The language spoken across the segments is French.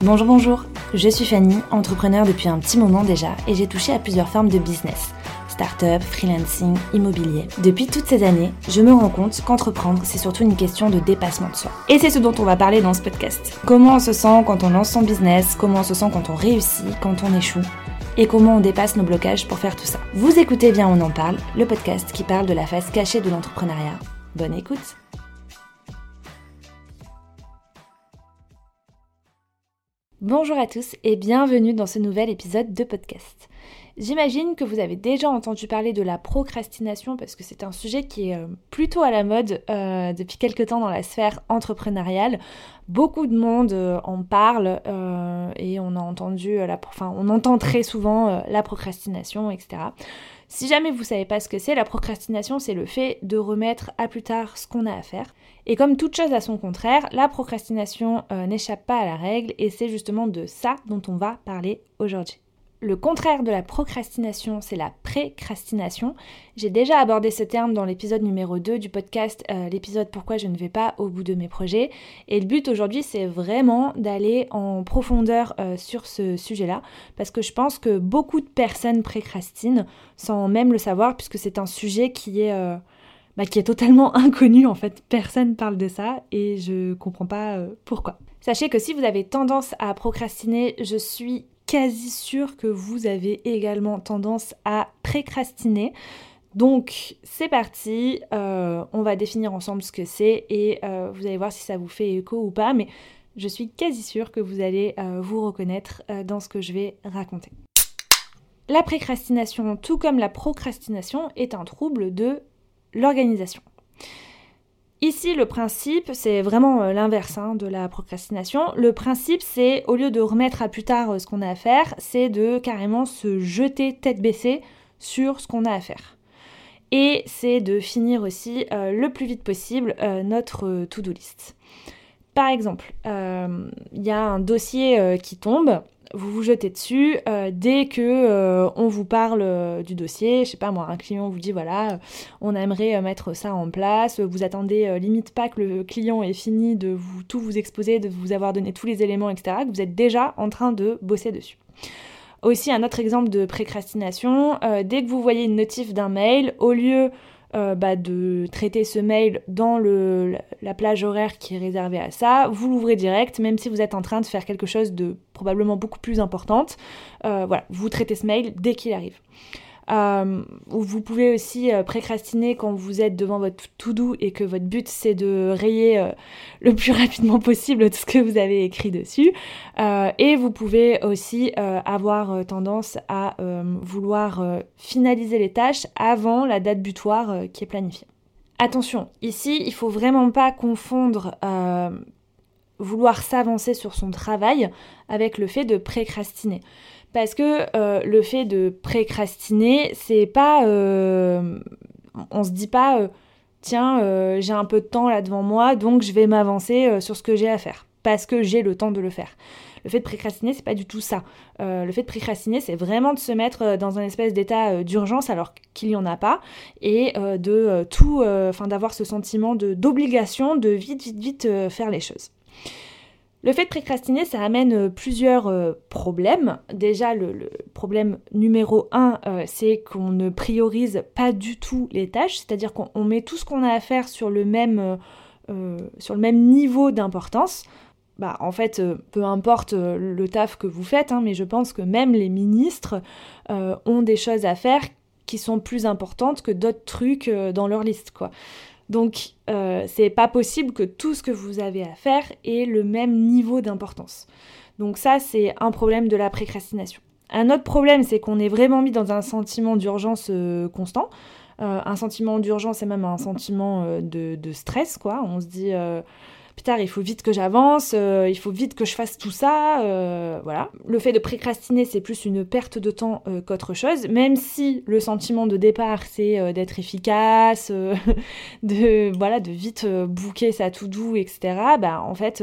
Bonjour, bonjour, je suis Fanny, entrepreneur depuis un petit moment déjà et j'ai touché à plusieurs formes de business. Start-up, freelancing, immobilier. Depuis toutes ces années, je me rends compte qu'entreprendre, c'est surtout une question de dépassement de soi. Et c'est ce dont on va parler dans ce podcast. Comment on se sent quand on lance son business, comment on se sent quand on réussit, quand on échoue, et comment on dépasse nos blocages pour faire tout ça. Vous écoutez bien On en parle, le podcast qui parle de la face cachée de l'entrepreneuriat. Bonne écoute Bonjour à tous et bienvenue dans ce nouvel épisode de podcast. J'imagine que vous avez déjà entendu parler de la procrastination parce que c'est un sujet qui est euh, plutôt à la mode euh, depuis quelques temps dans la sphère entrepreneuriale. Beaucoup de monde euh, en parle et on a entendu, la, enfin, on entend très souvent la procrastination, etc. Si jamais vous savez pas ce que c'est, la procrastination, c'est le fait de remettre à plus tard ce qu'on a à faire. Et comme toute chose à son contraire, la procrastination euh, n'échappe pas à la règle et c'est justement de ça dont on va parler aujourd'hui. Le contraire de la procrastination, c'est la précrastination. J'ai déjà abordé ce terme dans l'épisode numéro 2 du podcast, euh, l'épisode Pourquoi je ne vais pas au bout de mes projets. Et le but aujourd'hui, c'est vraiment d'aller en profondeur euh, sur ce sujet-là, parce que je pense que beaucoup de personnes précrastinent sans même le savoir, puisque c'est un sujet qui est, euh, bah, qui est totalement inconnu en fait. Personne parle de ça et je comprends pas pourquoi. Sachez que si vous avez tendance à procrastiner, je suis quasi sûr que vous avez également tendance à précrastiner. Donc c'est parti, euh, on va définir ensemble ce que c'est et euh, vous allez voir si ça vous fait écho ou pas, mais je suis quasi sûre que vous allez euh, vous reconnaître dans ce que je vais raconter. La précrastination, tout comme la procrastination, est un trouble de l'organisation. Ici, le principe, c'est vraiment euh, l'inverse hein, de la procrastination. Le principe, c'est au lieu de remettre à plus tard euh, ce qu'on a à faire, c'est de carrément se jeter tête baissée sur ce qu'on a à faire. Et c'est de finir aussi euh, le plus vite possible notre to-do list. Par exemple, il y a un dossier qui tombe, vous vous jetez dessus euh, dès que euh, on vous parle euh, du dossier, je sais pas moi, un client vous dit voilà, on aimerait mettre ça en place, vous attendez limite pas que le client ait fini de vous tout vous exposer, de vous avoir donné tous les éléments, etc., vous êtes déjà en train de bosser dessus. Aussi un autre exemple de précrastination, dès que vous voyez une notif d'un mail, au lieu euh, bah, de traiter ce mail dans le, la plage horaire qui est réservée à ça, vous l'ouvrez direct, même si vous êtes en train de faire quelque chose de probablement beaucoup plus importante. Euh, voilà, vous traitez ce mail dès qu'il arrive. Euh, vous pouvez aussi euh, précrastiner quand vous êtes devant votre to-do et que votre but c'est de rayer euh, le plus rapidement possible tout ce que vous avez écrit dessus. et vous pouvez aussi avoir tendance à vouloir finaliser les tâches avant la date butoir qui est planifiée. Attention, ici il faut vraiment pas confondre vouloir s'avancer sur son travail avec le fait de précrastiner. Parce que euh, le fait de précrastiner, c'est pas. Euh, on se dit pas, euh, tiens, j'ai un peu de temps là devant moi, donc je vais m'avancer sur ce que j'ai à faire. Parce que j'ai le temps de le faire. Le fait de précrastiner, c'est pas du tout ça. le fait de précrastiner, c'est vraiment de se mettre dans un espèce d'état d'urgence alors qu'il n'y en a pas, et de tout, enfin d'avoir ce sentiment d'obligation de vite, vite, vite faire les choses. Le fait de précrastiner, ça amène euh, plusieurs euh, problèmes. Déjà, le, problème numéro un, euh, c'est qu'on ne priorise pas du tout les tâches, c'est-à-dire qu'on met tout ce qu'on a à faire sur le même, sur le même niveau d'importance. Bah, en fait, peu importe le taf que vous faites, hein, mais je pense que même les ministres ont des choses à faire qui sont plus importantes que d'autres trucs dans leur liste, quoi. Donc, euh, c'est pas possible que tout ce que vous avez à faire ait le même niveau d'importance. Donc ça, c'est un problème de la précrastination. Un autre problème, c'est qu'on est vraiment mis dans un sentiment d'urgence euh, constant. Euh, un sentiment d'urgence et même un sentiment de, de, stress, quoi. On se dit putain, il faut vite que j'avance, euh, il faut vite que je fasse tout ça, euh, voilà. Le fait de précrastiner, c'est plus une perte de temps euh, qu'autre chose, même si le sentiment de départ, c'est d'être efficace, de, voilà, de vite bouquer sa tout doux, etc., bah, en fait,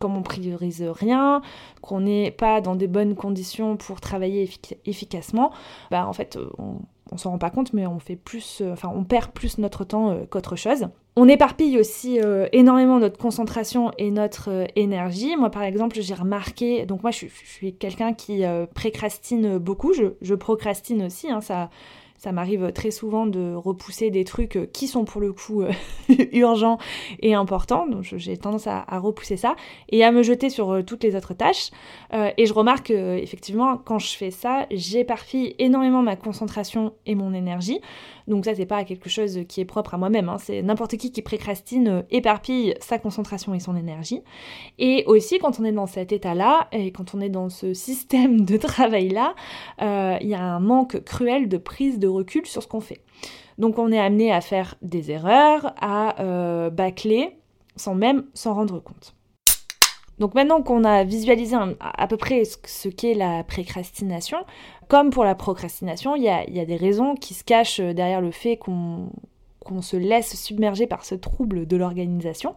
comme on priorise rien, qu'on n'est pas dans des bonnes conditions pour travailler efficacement, bah, en fait, on, on s'en rend pas compte, mais on fait plus, enfin, on perd plus notre temps qu'autre chose. On éparpille aussi euh, énormément notre concentration et notre euh, énergie. Moi, par exemple, j'ai remarqué, donc moi, je, suis quelqu'un qui euh, précrastine beaucoup, je, je procrastine aussi, hein, ça, ça m'arrive très souvent de repousser des trucs euh, qui sont pour le coup euh, urgents et importants. Donc j'ai tendance à, repousser ça et à me jeter sur euh, toutes les autres tâches. et je remarque effectivement quand je fais ça, j'éparpille énormément ma concentration et mon énergie. Donc ça c'est pas quelque chose qui est propre à moi-même. Hein. C'est n'importe qui qui précrastine éparpille sa concentration et son énergie. Et aussi quand on est dans cet état-là et quand on est dans ce système de travail-là, il y a un manque cruel de prise de recul sur ce qu'on fait. Donc on est amené à faire des erreurs, à euh, bâcler sans même s'en rendre compte. Donc maintenant qu'on a visualisé à peu près ce qu'est la précrastination, comme pour la procrastination, il y a, des raisons qui se cachent derrière le fait qu'on qu'on se laisse submerger par ce trouble de l'organisation.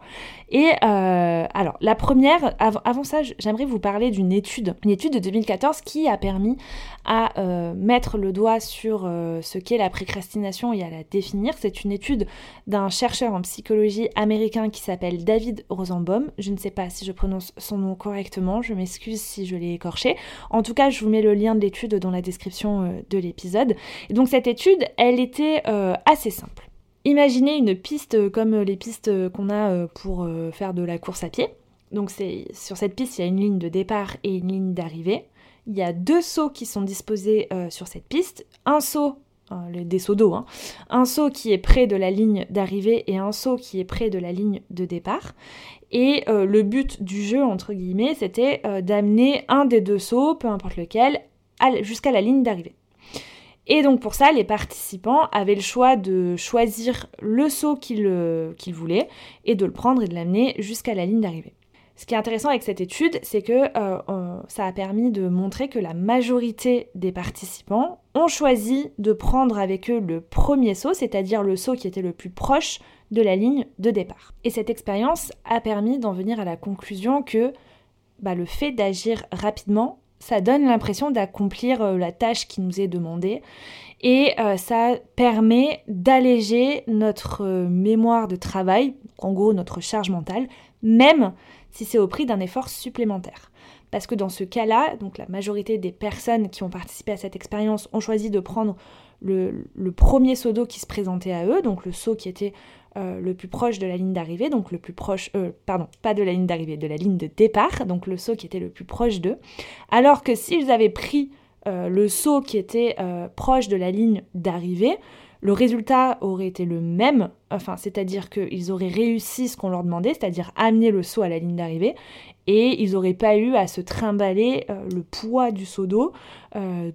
Et euh, alors, la première, avant ça, j'aimerais vous parler d'une étude, une étude de 2014 qui a permis à euh, mettre le doigt sur euh, ce qu'est la précrastination et à la définir. C'est une étude d'un chercheur en psychologie américain qui s'appelle David Rosenbaum. Je ne sais pas si je prononce son nom correctement, je m'excuse si je l'ai écorché. En tout cas, je vous mets le lien de l'étude dans la description de l'épisode. Donc cette étude, elle était assez simple. Imaginez une piste comme les pistes qu'on a euh, pour euh, faire de la course à pied. Donc sur cette piste, il y a une ligne de départ et une ligne d'arrivée. Il y a deux sauts qui sont disposés euh, sur cette piste. Un saut, des sauts d'eau, hein. un saut qui est près de la ligne d'arrivée et un saut qui est près de la ligne de départ. Et le but du jeu, entre guillemets, c'était d'amener un des deux sauts, peu importe lequel, jusqu'à la ligne d'arrivée. Et donc pour ça, les participants avaient le choix de choisir le saut qu'ils voulaient et de le prendre et de l'amener jusqu'à la ligne d'arrivée. Ce qui est intéressant avec cette étude, c'est que euh, ça a permis de montrer que la majorité des participants ont choisi de prendre avec eux le premier saut, c'est-à-dire le saut qui était le plus proche de la ligne de départ. Et cette expérience a permis d'en venir à la conclusion que bah, le fait d'agir rapidement ça donne l'impression d'accomplir euh, la tâche qui nous est demandée et euh, ça permet d'alléger notre euh, mémoire de travail, en gros notre charge mentale, même si c'est au prix d'un effort supplémentaire. Parce que dans ce cas-là, donc la majorité des personnes qui ont participé à cette expérience ont choisi de prendre le, le premier saut d'eau qui se présentait à eux, donc le saut qui était euh, le plus proche de la ligne d'arrivée, donc le plus proche, euh, pardon, pas de la ligne d'arrivée, de la ligne de départ, donc le saut qui était le plus proche d'eux. Alors que s'ils avaient pris euh, le saut qui était proche de la ligne d'arrivée, le résultat aurait été le même, enfin, c'est-à-dire qu'ils auraient réussi ce qu'on leur demandait, c'est-à-dire amener le saut à la ligne d'arrivée, et ils n'auraient pas eu à se trimballer le poids du seau d'eau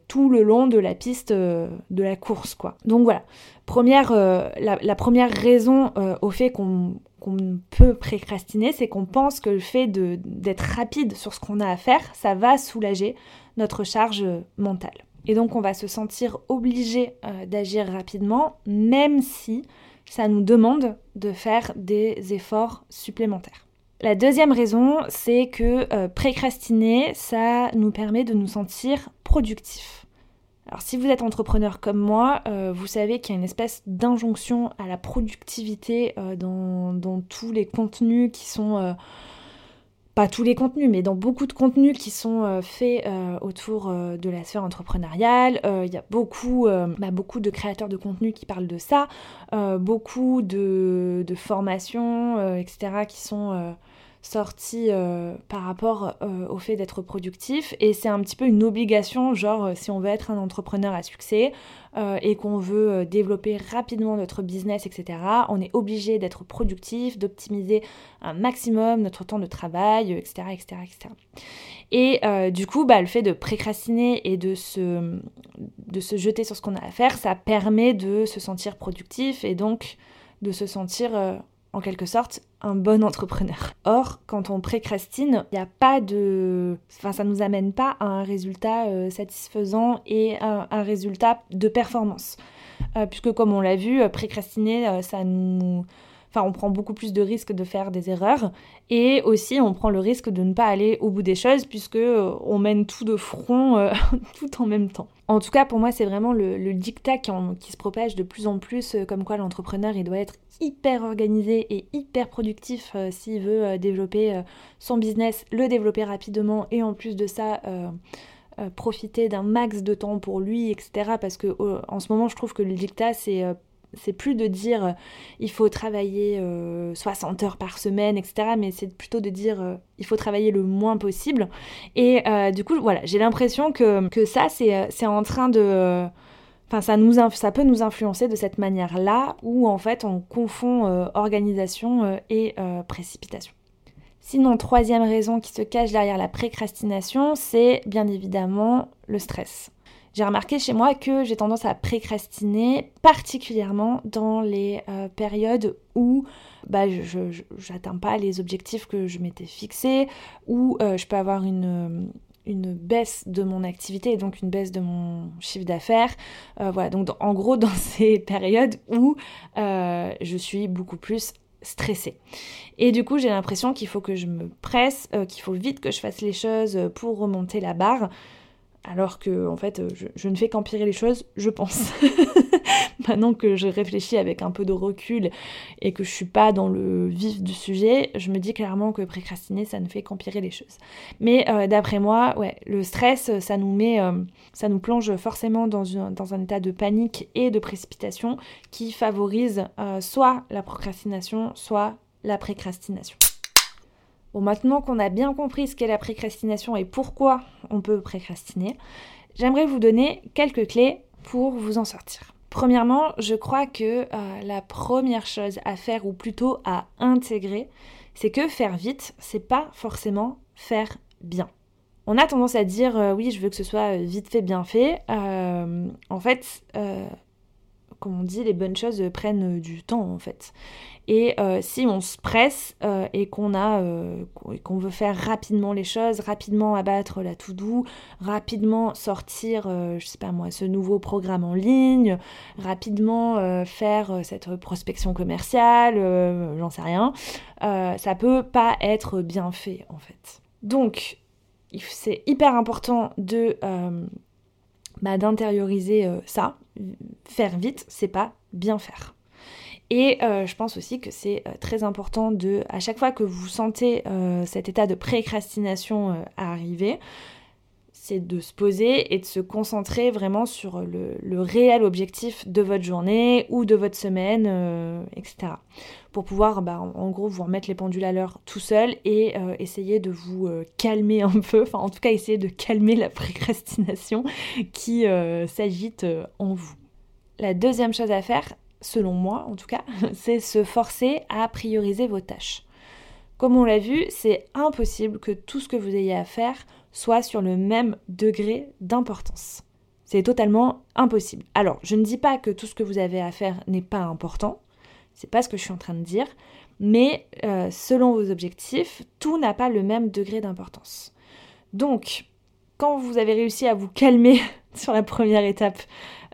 tout le long de la piste de la course, quoi. Donc voilà, Première, euh, la, première raison euh, au fait qu'on peut précrastiner, c'est qu'on pense que le fait d'être rapide sur ce qu'on a à faire, ça va soulager notre charge mentale. Et donc on va se sentir obligé euh, d'agir rapidement, même si ça nous demande de faire des efforts supplémentaires. La deuxième raison, c'est que précrastiner, ça nous permet de nous sentir productifs. Alors si vous êtes entrepreneur comme moi, euh, vous savez qu'il y a une espèce d'injonction à la productivité euh, dans, tous les contenus qui sont... Euh, pas tous les contenus, mais dans beaucoup de contenus qui sont faits autour de la sphère entrepreneuriale. Il y a beaucoup, bah, beaucoup de créateurs de contenu qui parlent de ça, beaucoup de formations, etc., qui sont sorti euh, par rapport euh, au fait d'être productif. Et c'est un petit peu une obligation genre euh, si on veut être un entrepreneur à succès et qu'on veut développer rapidement notre business etc on est obligé d'être productif d'optimiser un maximum notre temps de travail etc etc etc et du coup bah, le fait de précrastiner et de se, de se jeter sur ce qu'on a à faire ça permet de se sentir productif et donc de se sentir en quelque sorte un bon entrepreneur. Or, quand on précrastine, il n'y a pas de... Enfin, ça ne nous amène pas à un résultat euh, satisfaisant et un, un, résultat de performance. Euh, puisque comme on l'a vu, euh, précrastiner, ça nous enfin on prend beaucoup plus de risques de faire des erreurs et aussi on prend le risque de ne pas aller au bout des choses puisque euh, mène tout de front euh, tout en même temps. En tout cas pour moi c'est vraiment le, dictat qui, se propage de plus en plus euh, comme quoi l'entrepreneur il doit être hyper organisé et hyper productif s'il veut développer son business, le développer rapidement et en plus de ça profiter d'un max de temps pour lui, etc. Parce que en ce moment, je trouve que le dictat, c'est c'est plus de dire euh, il faut travailler 60 euh, heures par semaine, etc. Mais c'est plutôt de dire euh, il faut travailler le moins possible. Et du coup, voilà, j'ai l'impression que, ça, c'est en train de. Enfin, ça, nous ça peut nous influencer de cette manière-là, où en fait on confond organisation et précipitation. Sinon, troisième raison qui se cache derrière la précrastination, c'est bien évidemment le stress j'ai remarqué chez moi que j'ai tendance à précrastiner, particulièrement dans les euh, périodes où bah, je n'atteins pas les objectifs que je m'étais fixés, où euh, je peux avoir une, baisse de mon activité et donc une baisse de mon chiffre d'affaires. Euh, voilà, donc en gros dans ces périodes où je suis beaucoup plus stressée. Et du coup, j'ai l'impression qu'il faut que je me presse, qu'il faut vite que je fasse les choses pour remonter la barre alors que en fait je, ne fais qu'empirer les choses, je pense. Maintenant que je réfléchis avec un peu de recul et que je suis pas dans le vif du sujet, je me dis clairement que précrastiner ça ne fait qu'empirer les choses. Mais euh, d'après moi, ouais, le stress ça nous met, euh, ça nous plonge forcément dans, un état de panique et de précipitation qui favorise euh, soit la procrastination, soit la précrastination. Bon, maintenant qu'on a bien compris ce qu'est la précrastination et pourquoi on peut précrastiner, j'aimerais vous donner quelques clés pour vous en sortir. Premièrement, je crois que euh, la première chose à faire, ou plutôt à intégrer, c'est que faire vite, c'est pas forcément faire bien. On a tendance à dire euh, oui, je veux que ce soit vite fait, bien fait. Euh, en fait, comme on dit, les bonnes choses prennent du temps en fait. Et euh, si on se presse euh, et qu'on a euh, qu'on veut faire rapidement les choses, rapidement abattre la tout doux, rapidement sortir, je sais pas moi, ce nouveau programme en ligne, rapidement faire cette prospection commerciale, j'en sais rien, ça peut pas être bien fait en fait. Donc c'est hyper important de bah, d'intérioriser ça. Faire vite, c'est pas bien faire. Et euh, je pense aussi que c'est euh, très important de, à chaque fois que vous sentez euh, cet état de précrastination arriver, c'est de se poser et de se concentrer vraiment sur le, réel objectif de votre journée ou de votre semaine, etc. Pour pouvoir, bah, en, gros, vous remettre les pendules à l'heure tout seul et essayer de vous calmer un peu, enfin en tout cas essayer de calmer la précrastination qui s'agite en vous. La deuxième chose à faire, selon moi en tout cas, c'est se forcer à prioriser vos tâches. Comme on l'a vu, c'est impossible que tout ce que vous ayez à faire soit sur le même degré d'importance. C'est totalement impossible. Alors, je ne dis pas que tout ce que vous avez à faire n'est pas important, c'est pas ce que je suis en train de dire, mais euh, selon vos objectifs, tout n'a pas le même degré d'importance. Donc, quand vous avez réussi à vous calmer sur la première étape,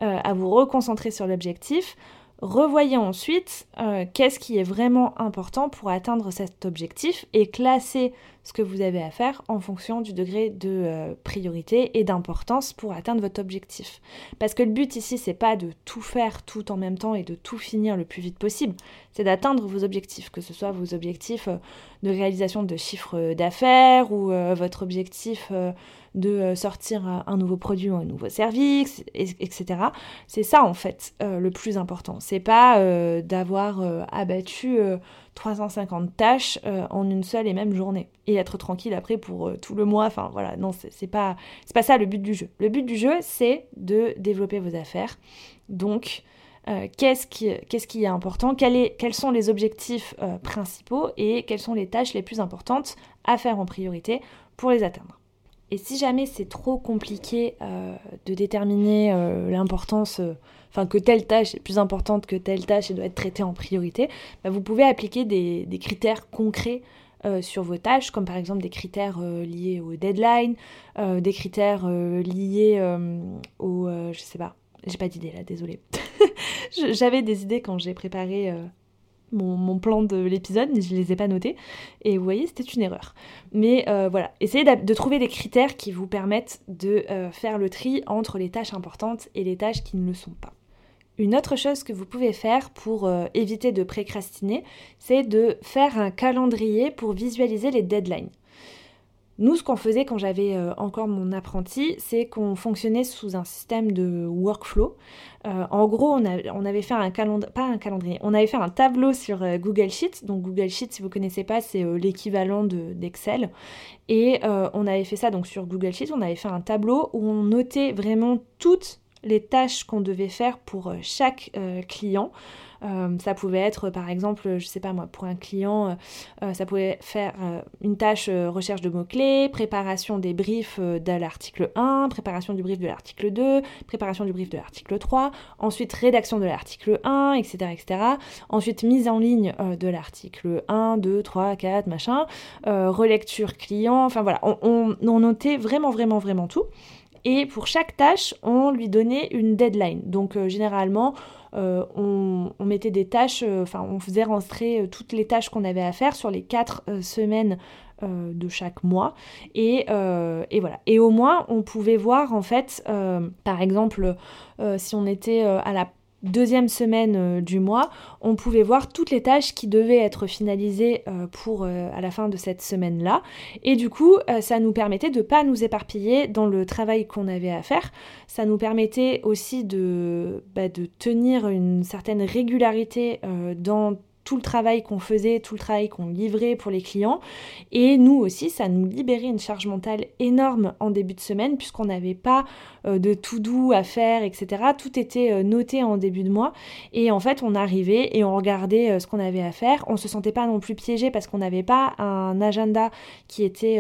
euh, à vous reconcentrer sur l'objectif, Revoyez ensuite euh, qu'est-ce qui est vraiment important pour atteindre cet objectif et classez ce que vous avez à faire en fonction du degré de euh, priorité et d'importance pour atteindre votre objectif. Parce que le but ici, c'est pas de tout faire tout en même temps et de tout finir le plus vite possible, c'est d'atteindre vos objectifs, que ce soit vos objectifs euh, de réalisation de chiffres d'affaires ou votre objectif de euh, sortir un nouveau produit ou un nouveau service, etc. C'est ça en fait euh, le plus important. C'est pas euh, d'avoir abattu 350 tâches en une seule et même journée et être tranquille après pour tout le mois. Enfin voilà, non, c'est pas, pas ça le but du jeu. Le but du jeu, c'est de développer vos affaires. Donc, qu'est-ce qui, qui est important? Quels sont les objectifs principaux et quelles sont les tâches les plus importantes à faire en priorité pour les atteindre? Et si jamais c'est trop compliqué euh, de déterminer euh, l'importance, euh, enfin que telle tâche est plus importante que telle tâche et doit être traitée en priorité, bah, vous pouvez appliquer des, des critères concrets sur vos tâches, comme par exemple des critères liés au deadline, des critères liés au... je sais pas, j'ai pas d'idée là, désolée. J'avais des idées quand j'ai préparé mon, plan de l'épisode, mais je ne les ai pas notés. Et vous voyez, c'était une erreur. Mais euh, voilà, essayez de trouver des critères qui vous permettent de euh, faire le tri entre les tâches importantes et les tâches qui ne le sont pas. Une autre chose que vous pouvez faire pour euh, éviter de précrastiner, c'est de faire un calendrier pour visualiser les deadlines. Nous, ce qu'on faisait quand j'avais euh, encore mon apprenti, c'est qu'on fonctionnait sous un système de workflow. Euh, en gros, on, avait fait un calendrier, pas un calendrier, on avait fait un tableau sur euh, Google Sheets. Donc Google Sheets, si vous ne connaissez pas, c'est l'équivalent d'Excel. Et on avait fait ça donc sur Google Sheets. On avait fait un tableau où on notait vraiment toutes les tâches qu'on devait faire pour chaque client. Euh, ça pouvait être, par exemple, je sais pas moi, pour un client, euh, euh, ça pouvait faire une tâche recherche de mots-clés, préparation des briefs de l'article 1, préparation du brief de l'article 2, préparation du brief de l'article 3, ensuite rédaction de l'article 1, etc., etc. Ensuite mise en ligne de l'article 1, 2, 3, 4, machin, relecture client, enfin voilà, on, on notait vraiment, vraiment, vraiment tout. Et pour chaque tâche, on lui donnait une deadline. Donc généralement, euh, on, mettait des tâches, euh, enfin on faisait rentrer euh, toutes les tâches qu'on avait à faire sur les quatre semaines de chaque mois. Et, et, voilà. Et au moins, on pouvait voir, en fait, par exemple, si on était à la deuxième semaine euh, du mois, on pouvait voir toutes les tâches qui devaient être finalisées euh, pour euh, à la fin de cette semaine-là. Et du coup, ça nous permettait de ne pas nous éparpiller dans le travail qu'on avait à faire. Ça nous permettait aussi de, bah, de tenir une certaine régularité dans tout le travail qu'on faisait, tout le travail qu'on livrait pour les clients. Et nous aussi, ça nous libérait une charge mentale énorme en début de semaine, puisqu'on n'avait pas euh, de tout doux à faire, etc. Tout était euh, noté en début de mois. Et en fait, on arrivait et on regardait euh, ce qu'on avait à faire. On se sentait pas non plus piégé parce qu'on n'avait pas un agenda qui était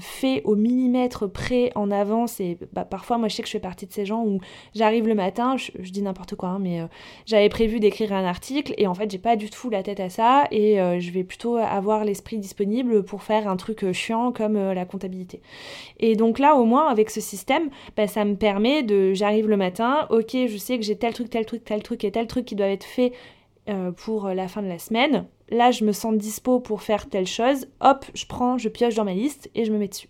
fait au millimètre près en avance et bah, parfois moi je sais que je fais partie de ces gens où j'arrive le matin, je, dis n'importe quoi, hein, mais euh, j'avais prévu d'écrire un article et en fait j'ai pas du tout la tête à ça et euh, je vais plutôt avoir l'esprit disponible pour faire un truc chiant comme la comptabilité. Et donc là au moins avec ce système, bah, ça me permet de j'arrive le matin, ok je sais que j'ai tel truc, tel truc, tel truc et tel truc qui doivent être faits pour la fin de la semaine là je me sens dispo pour faire telle chose, hop, je prends, je pioche dans ma liste et je me mets dessus.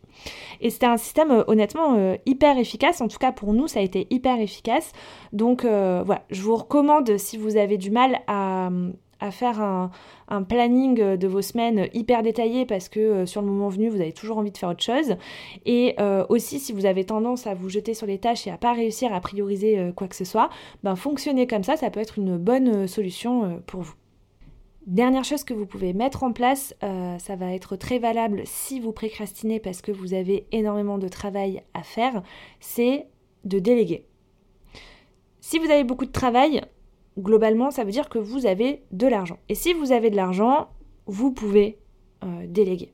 Et c'était un système euh, honnêtement euh, hyper efficace, en tout cas pour nous ça a été hyper efficace. Donc euh, voilà, je vous recommande si vous avez du mal à, faire un, planning de vos semaines hyper détaillé parce que sur le moment venu vous avez toujours envie de faire autre chose. Et aussi si vous avez tendance à vous jeter sur les tâches et à pas réussir à prioriser quoi que ce soit, ben fonctionner comme ça, ça peut être une bonne solution pour vous. Dernière chose que vous pouvez mettre en place, euh, ça va être très valable si vous précrastinez parce que vous avez énormément de travail à faire, c'est de déléguer. Si vous avez beaucoup de travail, globalement, ça veut dire que vous avez de l'argent. Et si vous avez de l'argent, vous pouvez euh, déléguer.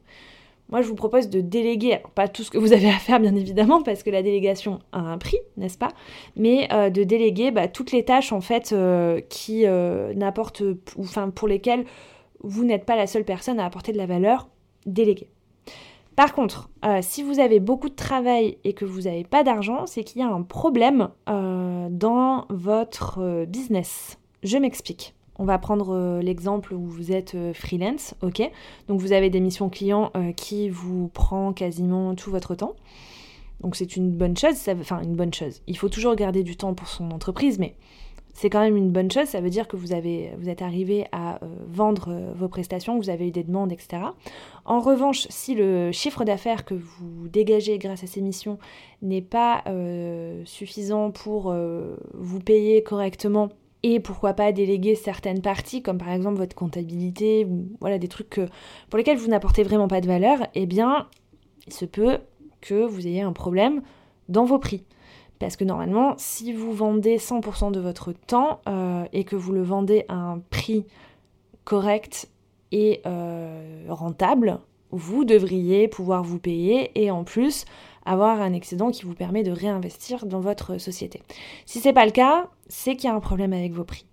Moi, je vous propose de déléguer, pas tout ce que vous avez à faire, bien évidemment, parce que la délégation a un prix, n'est-ce pas Mais euh, de déléguer bah, toutes les tâches, en fait, euh, qui euh, n'apportent, enfin, pour lesquelles vous n'êtes pas la seule personne à apporter de la valeur, déléguer. Par contre, si vous avez beaucoup de travail et que vous n'avez pas d'argent, c'est qu'il y a un problème dans votre business. Je m'explique. On va prendre euh, l'exemple où vous êtes euh, freelance, ok? Donc vous avez des missions clients euh, qui vous prend quasiment tout votre temps. Donc c'est une bonne chose, enfin une bonne chose. Il faut toujours garder du temps pour son entreprise, mais c'est quand même une bonne chose. Ça veut dire que vous, êtes arrivé à vendre vos prestations, vous avez eu des demandes, etc. En revanche, si le chiffre d'affaires que vous dégagez grâce à ces missions n'est pas suffisant pour vous payer correctement et pourquoi pas déléguer certaines parties, comme par exemple votre comptabilité, ou voilà, des trucs pour lesquels vous n'apportez vraiment pas de valeur, eh bien, il se peut que vous ayez un problème dans vos prix. Parce que normalement, si vous vendez 100% de votre temps euh, et que vous le vendez à un prix correct et euh, rentable, vous devriez pouvoir vous payer et en plus avoir un excédent qui vous permet de réinvestir dans votre société. Si c'est pas le cas, c'est qu'il y a un problème avec vos prix.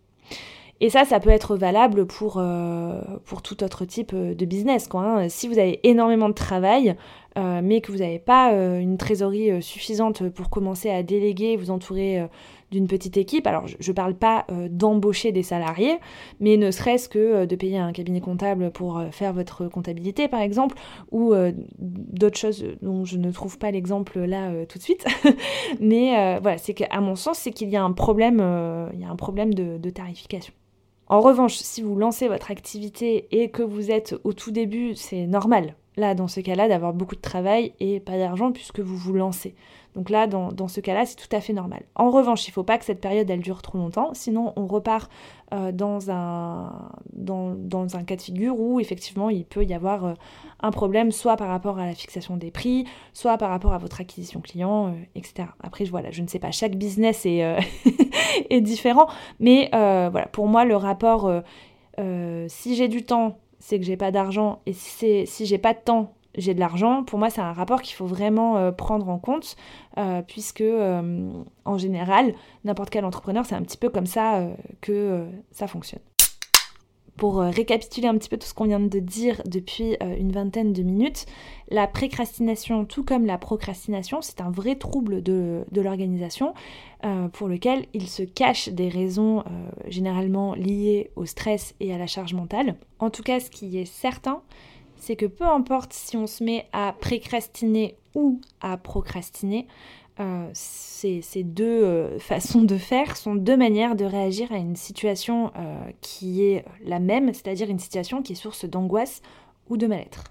Et ça, ça peut être valable pour, euh, pour tout autre type de business. Quoi, hein. Si vous avez énormément de travail, mais que vous n'avez pas une trésorerie suffisante pour commencer à déléguer, vous entourer d'une petite équipe. Alors, je ne parle pas euh, d'embaucher des salariés, mais ne serait-ce que euh, de payer un cabinet comptable pour euh, faire votre comptabilité, par exemple, ou d'autres choses dont je ne trouve pas l'exemple là tout de suite. mais voilà, c'est qu'à mon sens, c'est qu'il y a un problème, il y a un problème de, de tarification. En revanche, si vous lancez votre activité et que vous êtes au tout début, c'est normal, là, dans ce cas-là, d'avoir beaucoup de travail et pas d'argent puisque vous vous lancez. Donc là, dans, ce cas-là, c'est tout à fait normal. En revanche, il ne faut pas que cette période, elle dure trop longtemps, sinon on repart euh, dans, un, dans, un cas de figure où effectivement il peut y avoir euh, un problème, soit par rapport à la fixation des prix, soit par rapport à votre acquisition client, euh, etc. Après, voilà, je ne sais pas, chaque business est, est différent, mais voilà, pour moi, le rapport, si j'ai du temps, c'est que j'ai pas d'argent, et si, si j'ai pas de temps, j'ai de l'argent, pour moi c'est un rapport qu'il faut vraiment euh, prendre en compte, euh, puisque euh, en général, n'importe quel entrepreneur, c'est un petit peu comme ça que ça fonctionne. Pour récapituler un petit peu tout ce qu'on vient de dire depuis une vingtaine de minutes, la précrastination, tout comme la procrastination, c'est un vrai trouble de, l'organisation pour lequel il se cache des raisons généralement liées au stress et à la charge mentale. En tout cas, ce qui est certain, c'est que peu importe si on se met à précrastiner ou à procrastiner, euh, ces, deux euh, façons de faire sont deux manières de réagir à une situation euh, qui est la même, c'est-à-dire une situation qui est source d'angoisse ou de mal-être.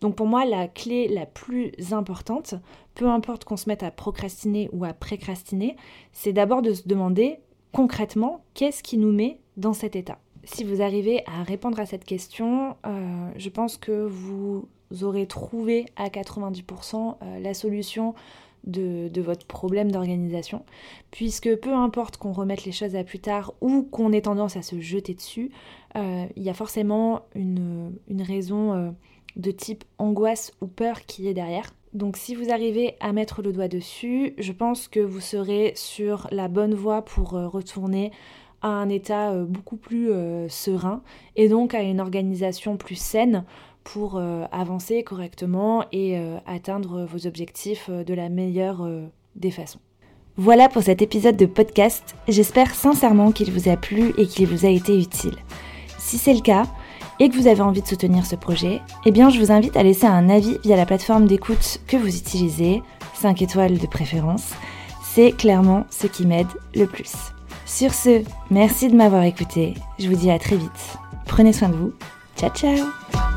Donc pour moi, la clé la plus importante, peu importe qu'on se mette à procrastiner ou à précrastiner, c'est d'abord de se demander concrètement qu'est-ce qui nous met dans cet état? Si vous arrivez à répondre à cette question, je pense que vous aurez trouvé à 90% euh, la solution de, votre problème d'organisation, puisque peu importe qu'on remette les choses à plus tard ou qu'on ait tendance à se jeter dessus, euh, il y a forcément une, raison de type angoisse ou peur qui est derrière. Donc si vous arrivez à mettre le doigt dessus, je pense que vous serez sur la bonne voie pour retourner à un état euh, beaucoup plus euh, serein et donc à une organisation plus saine pour euh, avancer correctement et atteindre vos objectifs de la meilleure des façons. Voilà pour cet épisode de podcast. J'espère sincèrement qu'il vous a plu et qu'il vous a été utile. Si c'est le cas et que vous avez envie de soutenir ce projet, eh bien je vous invite à laisser un avis via la plateforme d'écoute que vous utilisez, 5 étoiles de préférence. C'est clairement ce qui m'aide le plus. Sur ce, merci de m'avoir écouté. Je vous dis à très vite. Prenez soin de vous. Ciao ciao